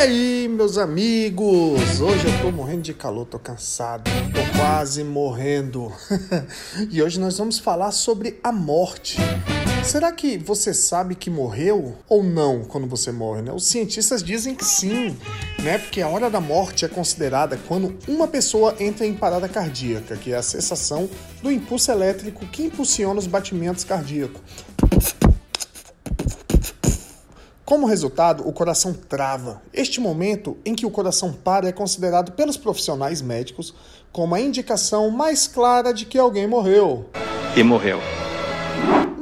aí, meus amigos? Hoje eu tô morrendo de calor, tô cansado, tô quase morrendo. e hoje nós vamos falar sobre a morte. Será que você sabe que morreu ou não quando você morre? Né? Os cientistas dizem que sim, né? Porque a hora da morte é considerada quando uma pessoa entra em parada cardíaca, que é a cessação do impulso elétrico que impulsiona os batimentos cardíacos. Como resultado, o coração trava. Este momento em que o coração para é considerado pelos profissionais médicos como a indicação mais clara de que alguém morreu. E morreu.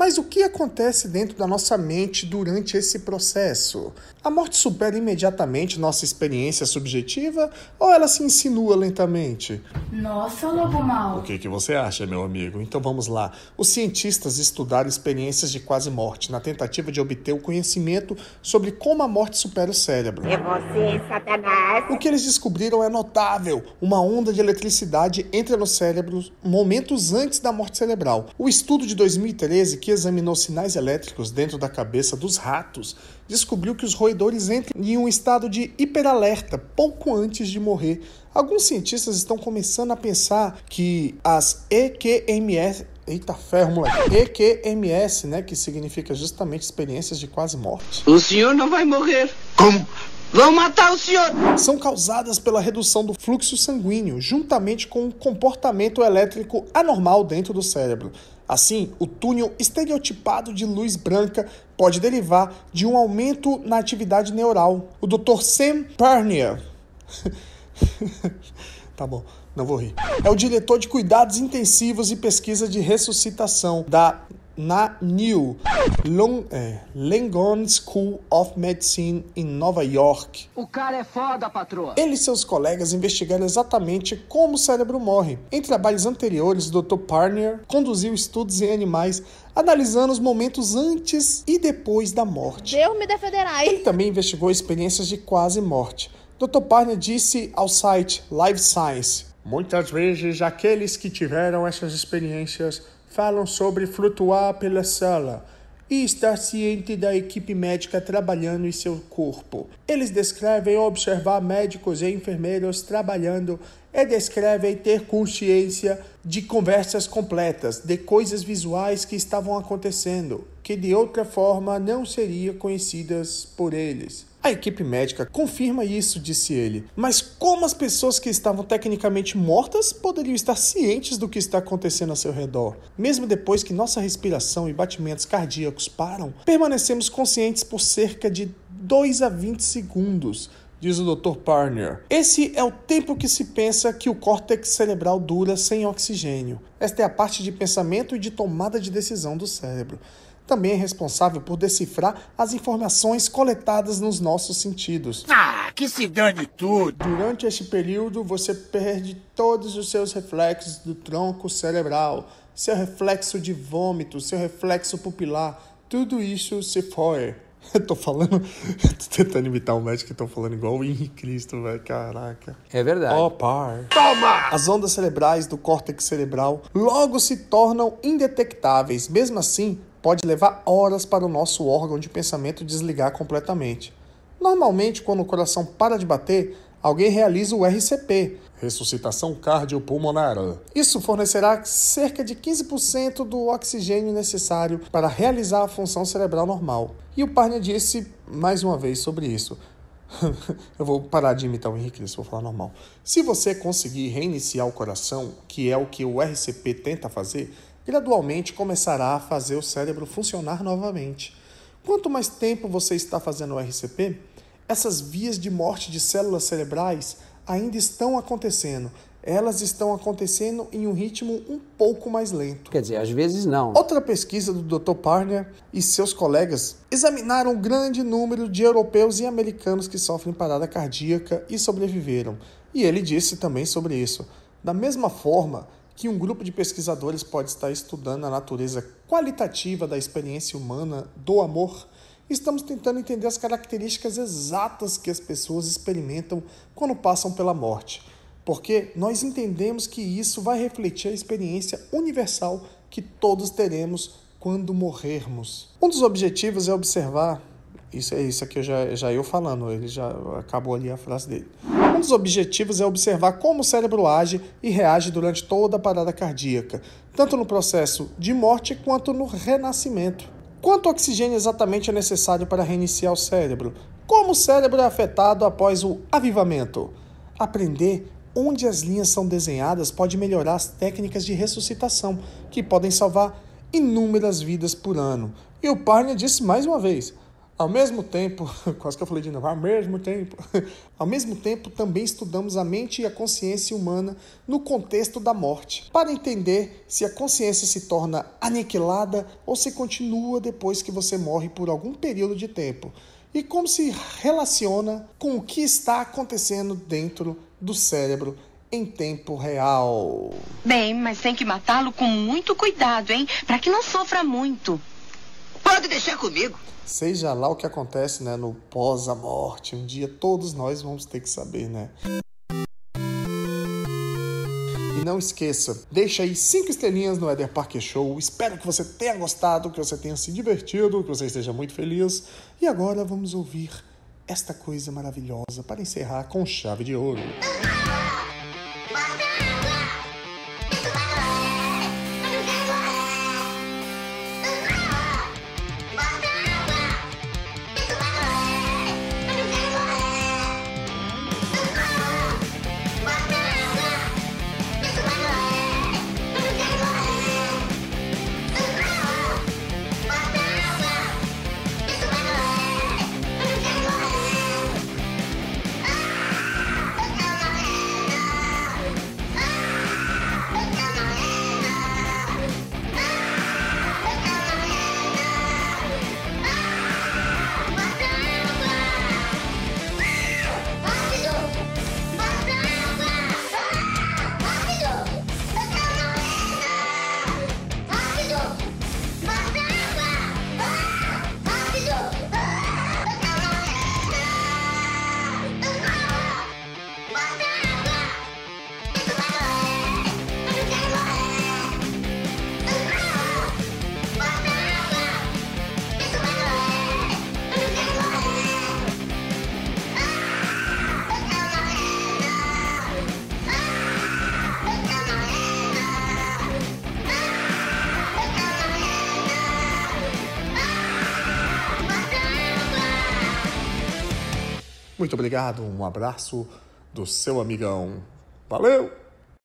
Mas o que acontece dentro da nossa mente durante esse processo? A morte supera imediatamente nossa experiência subjetiva ou ela se insinua lentamente? Nossa, lobo mal. O que, que você acha, meu amigo? Então vamos lá. Os cientistas estudaram experiências de quase morte na tentativa de obter o conhecimento sobre como a morte supera o cérebro. É você, Satanás. O que eles descobriram é notável. Uma onda de eletricidade entra no cérebro momentos antes da morte cerebral. O estudo de 2013, que examinou sinais elétricos dentro da cabeça dos ratos, descobriu que os roedores entram em um estado de hiperalerta pouco antes de morrer. Alguns cientistas estão começando a pensar que as EQMS Eita ferro, moleque. EQMS, né? Que significa justamente experiências de quase morte. O senhor não vai morrer. Como? Vão matar o senhor! São causadas pela redução do fluxo sanguíneo, juntamente com um comportamento elétrico anormal dentro do cérebro. Assim, o túnel estereotipado de luz branca pode derivar de um aumento na atividade neural. O Dr. Sam Parnier. tá bom, não vou rir. É o diretor de cuidados intensivos e pesquisa de ressuscitação da na New Long, é, Langone School of Medicine em Nova York. O cara é foda, patroa. Ele e seus colegas investigaram exatamente como o cérebro morre. Em trabalhos anteriores, o Dr. Parnier conduziu estudos em animais analisando os momentos antes e depois da morte. Deus me defenderá. Ele também investigou experiências de quase morte. Dr. Parnier disse ao site Live Science: Muitas vezes aqueles que tiveram essas experiências falam sobre flutuar pela sala e estar ciente da equipe médica trabalhando em seu corpo. Eles descrevem observar médicos e enfermeiros trabalhando e descrevem ter consciência de conversas completas, de coisas visuais que estavam acontecendo, que de outra forma não seriam conhecidas por eles. A equipe médica confirma isso, disse ele. Mas como as pessoas que estavam tecnicamente mortas poderiam estar cientes do que está acontecendo ao seu redor? Mesmo depois que nossa respiração e batimentos cardíacos param, permanecemos conscientes por cerca de 2 a 20 segundos. Diz o Dr. Parner. Esse é o tempo que se pensa que o córtex cerebral dura sem oxigênio. Esta é a parte de pensamento e de tomada de decisão do cérebro também é responsável por decifrar as informações coletadas nos nossos sentidos. Ah, que se dane tudo! Durante este período, você perde todos os seus reflexos do tronco cerebral, seu reflexo de vômito, seu reflexo pupilar, tudo isso se foi. Eu tô falando, tô tentando imitar um médico que tô falando igual o Henrique Cristo, velho, caraca. É verdade. Ó, oh, par. Toma! As ondas cerebrais do córtex cerebral logo se tornam indetectáveis. Mesmo assim, pode levar horas para o nosso órgão de pensamento desligar completamente. Normalmente, quando o coração para de bater, alguém realiza o RCP, ressuscitação cardiopulmonar. Isso fornecerá cerca de 15% do oxigênio necessário para realizar a função cerebral normal. E o Parnia disse mais uma vez sobre isso. Eu vou parar de imitar o Henrique, vou falar normal. Se você conseguir reiniciar o coração, que é o que o RCP tenta fazer, gradualmente começará a fazer o cérebro funcionar novamente. Quanto mais tempo você está fazendo o RCP, essas vias de morte de células cerebrais ainda estão acontecendo. Elas estão acontecendo em um ritmo um pouco mais lento. Quer dizer, às vezes não. Outra pesquisa do Dr. Parner e seus colegas examinaram um grande número de europeus e americanos que sofrem parada cardíaca e sobreviveram. E ele disse também sobre isso. Da mesma forma, que um grupo de pesquisadores pode estar estudando a natureza qualitativa da experiência humana do amor, estamos tentando entender as características exatas que as pessoas experimentam quando passam pela morte, porque nós entendemos que isso vai refletir a experiência universal que todos teremos quando morrermos. Um dos objetivos é observar Isso é isso aqui eu já, já eu falando, ele já acabou ali a frase dele. Um dos objetivos é observar como o cérebro age e reage durante toda a parada cardíaca, tanto no processo de morte quanto no renascimento. Quanto oxigênio exatamente é necessário para reiniciar o cérebro? Como o cérebro é afetado após o avivamento? Aprender onde as linhas são desenhadas pode melhorar as técnicas de ressuscitação, que podem salvar inúmeras vidas por ano. E o Parnia disse mais uma vez: ao mesmo tempo, quase que eu falei de novo, ao mesmo tempo, ao mesmo tempo também estudamos a mente e a consciência humana no contexto da morte, para entender se a consciência se torna aniquilada ou se continua depois que você morre por algum período de tempo, e como se relaciona com o que está acontecendo dentro do cérebro em tempo real. Bem, mas tem que matá-lo com muito cuidado, hein? Para que não sofra muito. Pode deixar comigo. Seja lá o que acontece, né, no pós a morte, um dia todos nós vamos ter que saber, né? E não esqueça, deixa aí cinco estrelinhas no Eder Parker Show. Espero que você tenha gostado, que você tenha se divertido, que você esteja muito feliz. E agora vamos ouvir esta coisa maravilhosa para encerrar com chave de ouro. Muito obrigado, um abraço do seu amigão. Valeu!